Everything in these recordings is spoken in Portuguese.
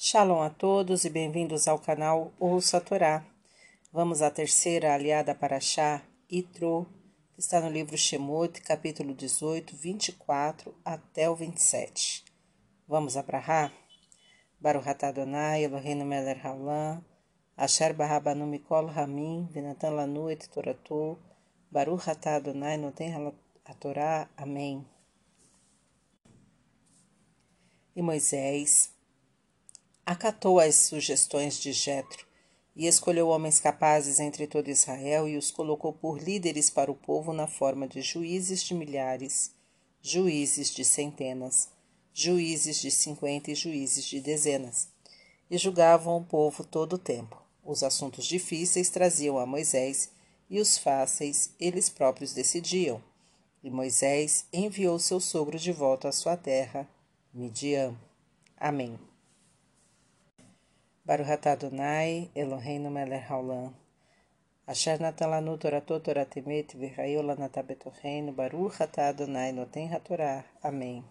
Shalom a todos e bem-vindos ao canal Ouça a Torá. Vamos à terceira aliada para Chá, Itro, que está no livro Shemot, capítulo 18, 24 até o 27. Vamos a Brahá? Baruch atah Adonai, Eloheinu melech haolam, Asher barabanu mikol ramin, venatan lanu et toratu, Baruch atah Adonai noten a Torá. Amém. E Moisés acatou as sugestões de Jetro e escolheu homens capazes entre todo Israel e os colocou por líderes para o povo na forma de juízes de milhares, juízes de centenas, juízes de cinquenta e juízes de dezenas. E julgavam o povo todo o tempo. Os assuntos difíceis traziam a Moisés e os fáceis eles próprios decidiam. E Moisés enviou seu sogro de volta à sua terra, Midian. Amém. Baruch Adonai, Eloheinu melech haolam. Asher natan lanu toratot toratemet v'chayu lanatah betocheinu. Baruch Adonai noten hatorá. Amém.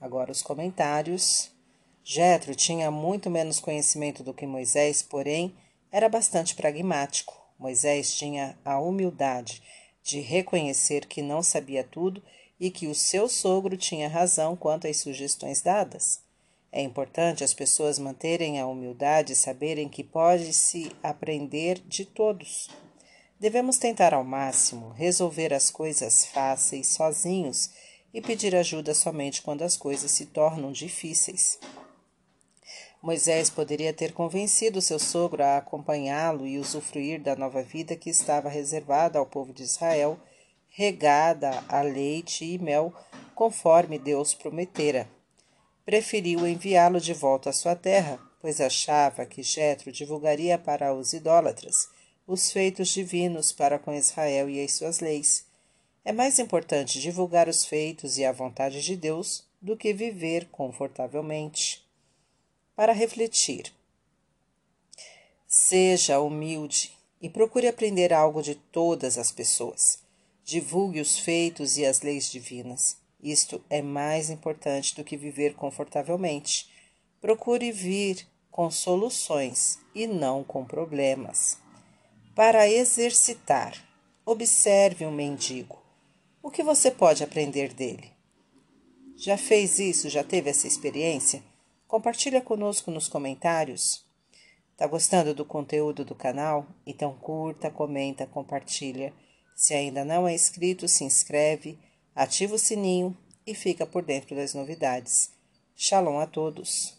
Agora os comentários. Jetro tinha muito menos conhecimento do que Moisés, porém era bastante pragmático. Moisés tinha a humildade de reconhecer que não sabia tudo e que o seu sogro tinha razão quanto às sugestões dadas. É importante as pessoas manterem a humildade e saberem que pode-se aprender de todos. Devemos tentar ao máximo resolver as coisas fáceis sozinhos e pedir ajuda somente quando as coisas se tornam difíceis. Moisés poderia ter convencido seu sogro a acompanhá-lo e usufruir da nova vida que estava reservada ao povo de Israel, regada a leite e mel, conforme Deus prometera preferiu enviá-lo de volta à sua terra, pois achava que Jetro divulgaria para os idólatras os feitos divinos para com Israel e as suas leis. É mais importante divulgar os feitos e a vontade de Deus do que viver confortavelmente. Para refletir. Seja humilde e procure aprender algo de todas as pessoas. Divulgue os feitos e as leis divinas. Isto é mais importante do que viver confortavelmente. Procure vir com soluções e não com problemas. Para exercitar, observe um mendigo. O que você pode aprender dele? Já fez isso? Já teve essa experiência? Compartilha conosco nos comentários. Tá gostando do conteúdo do canal? Então curta, comenta, compartilha. Se ainda não é inscrito, se inscreve ativa o sininho e fica por dentro das novidades. Shalom a todos!